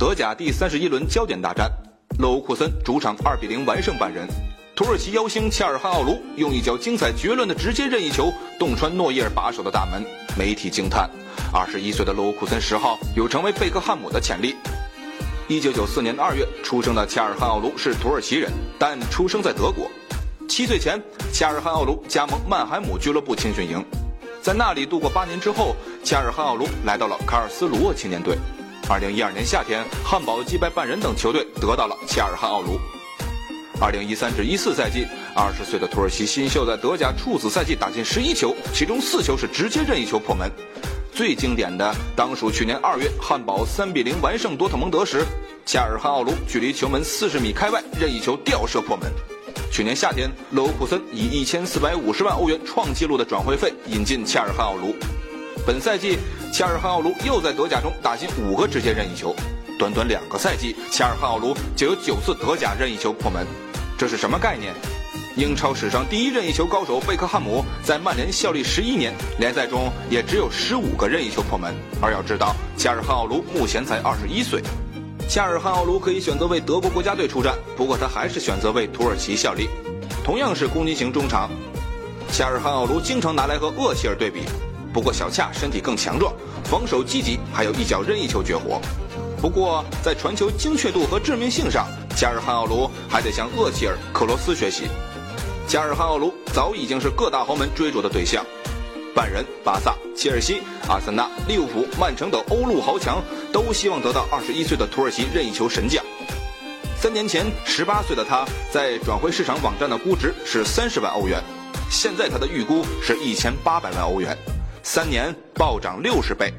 德甲第三十一轮焦点大战，勒沃库森主场二比零完胜拜仁。土耳其妖星恰尔汗奥卢用一脚精彩绝伦的直接任意球洞穿诺伊尔把守的大门，媒体惊叹：二十一岁的勒沃库森十号有成为贝克汉姆的潜力。一九九四年二月出生的恰尔汗奥卢是土耳其人，但出生在德国。七岁前，恰尔汗奥卢加盟曼海姆俱乐部青训营，在那里度过八年之后，恰尔汗奥卢来到了卡尔斯鲁厄青年队。二零一二年夏天，汉堡击败拜仁等球队，得到了恰尔汗奥卢。二零一三至一四赛季，二十岁的土耳其新秀在德甲处子赛季打进十一球，其中四球是直接任意球破门。最经典的当属去年二月汉堡三比零完胜多特蒙德时，恰尔汗奥卢距离球门四十米开外任意球吊射破门。去年夏天，勒沃库森以一千四百五十万欧元创纪录的转会费引进恰尔汗奥卢。本赛季，恰尔汗奥卢又在德甲中打进五个直接任意球，短短两个赛季，恰尔汗奥卢就有九次德甲任意球破门，这是什么概念？英超史上第一任意球高手贝克汉姆在曼联效力十一年，联赛中也只有十五个任意球破门。而要知道，恰尔汗奥卢目前才二十一岁。恰尔汗奥卢可以选择为德国国家队出战，不过他还是选择为土耳其效力。同样是攻击型中场，恰尔汗奥卢经常拿来和厄齐尔对比。不过小恰身体更强壮，防守积极，还有一脚任意球绝活。不过在传球精确度和致命性上，加尔汉奥卢还得向厄齐尔、克罗斯学习。加尔汉奥卢早已经是各大豪门追逐的对象。拜仁、巴萨、切尔西、阿森纳、利物浦、曼城等欧陆豪强都希望得到21岁的土耳其任意球神将。三年前，18岁的他在转会市场网站的估值是30万欧元，现在他的预估是1800万欧元，三年暴涨六十倍。